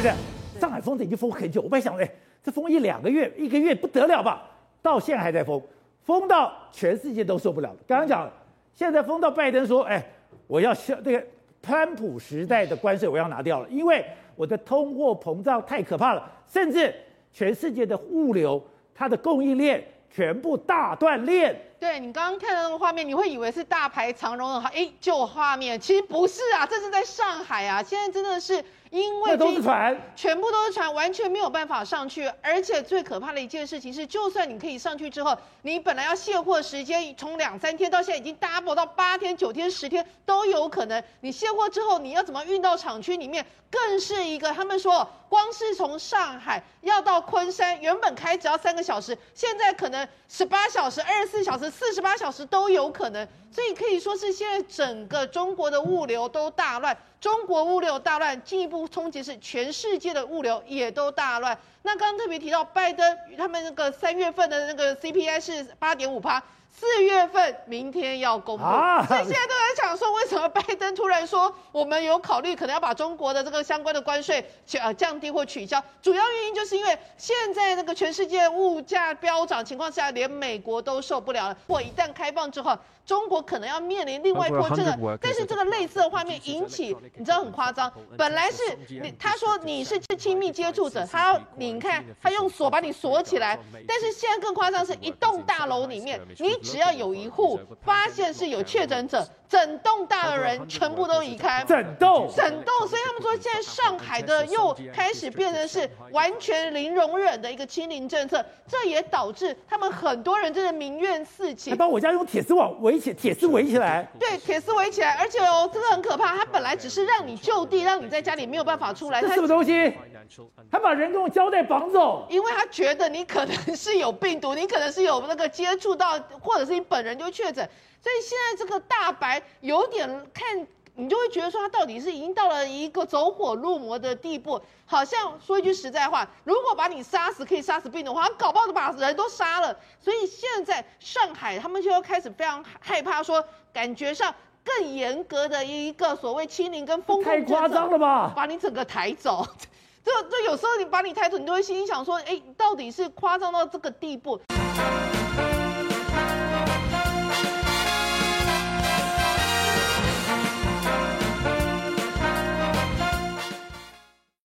对的，上海封城已经封很久，我本来想，哎，这封一两个月，一个月不得了吧？到现在还在封，封到全世界都受不了了。刚刚讲，现在封到拜登说，哎，我要消这个川普时代的关税，我要拿掉了，因为我的通货膨胀太可怕了，甚至全世界的物流，它的供应链全部大断裂。对，你刚刚看到那个画面，你会以为是大排长龙的哎就画面，其实不是啊，这是在上海啊，现在真的是。因为都是船，全部都是船，完全没有办法上去。而且最可怕的一件事情是，就算你可以上去之后，你本来要卸货时间从两三天到现在已经 double 到八天、九天、十天都有可能。你卸货之后，你要怎么运到厂区里面，更是一个。他们说，光是从上海要到昆山，原本开只要三个小时，现在可能十八小时、二十四小时、四十八小时都有可能。所以可以说是现在整个中国的物流都大乱。中国物流大乱，进一步冲击是全世界的物流也都大乱。那刚刚特别提到拜登，他们那个三月份的那个 CPI 是八点五趴。四月份明天要公布，啊、所以现在都在想说，为什么拜登突然说我们有考虑可能要把中国的这个相关的关税呃降低或取消？主要原因就是因为现在那个全世界物价飙涨情况下，连美国都受不了了。如果一旦开放之后，中国可能要面临另外一波这个，但是这个类似的画面引起，你知道很夸张。本来是你他说你是亲密接触者，他要你看他用锁把你锁起来，但是现在更夸张是一栋大楼里面你。只要有一户发现是有确诊者，整栋大的人全部都移开。整栋，整栋。所以他们说，现在上海的又开始变成是完全零容忍的一个清零政策，这也导致他们很多人真的民怨四起。还把我家用铁丝网围起，铁丝围起来。对，铁丝围起来，而且哦，这个很可怕。他本来只是让你就地，让你在家里没有办法出来。这什么东西？他把人用胶带绑走，因为他觉得你可能是有病毒，你可能是有那个接触到，或者是你本人就确诊，所以现在这个大白有点看，你就会觉得说他到底是已经到了一个走火入魔的地步。好像说一句实在话，如果把你杀死可以杀死病毒的话，他搞不好就把人都杀了。所以现在上海他们就要开始非常害怕，说感觉上更严格的一个所谓清零跟封控，太夸张了吧？把你整个抬走。这这有时候你把你抬走，你都会心里想说，哎，到底是夸张到这个地步？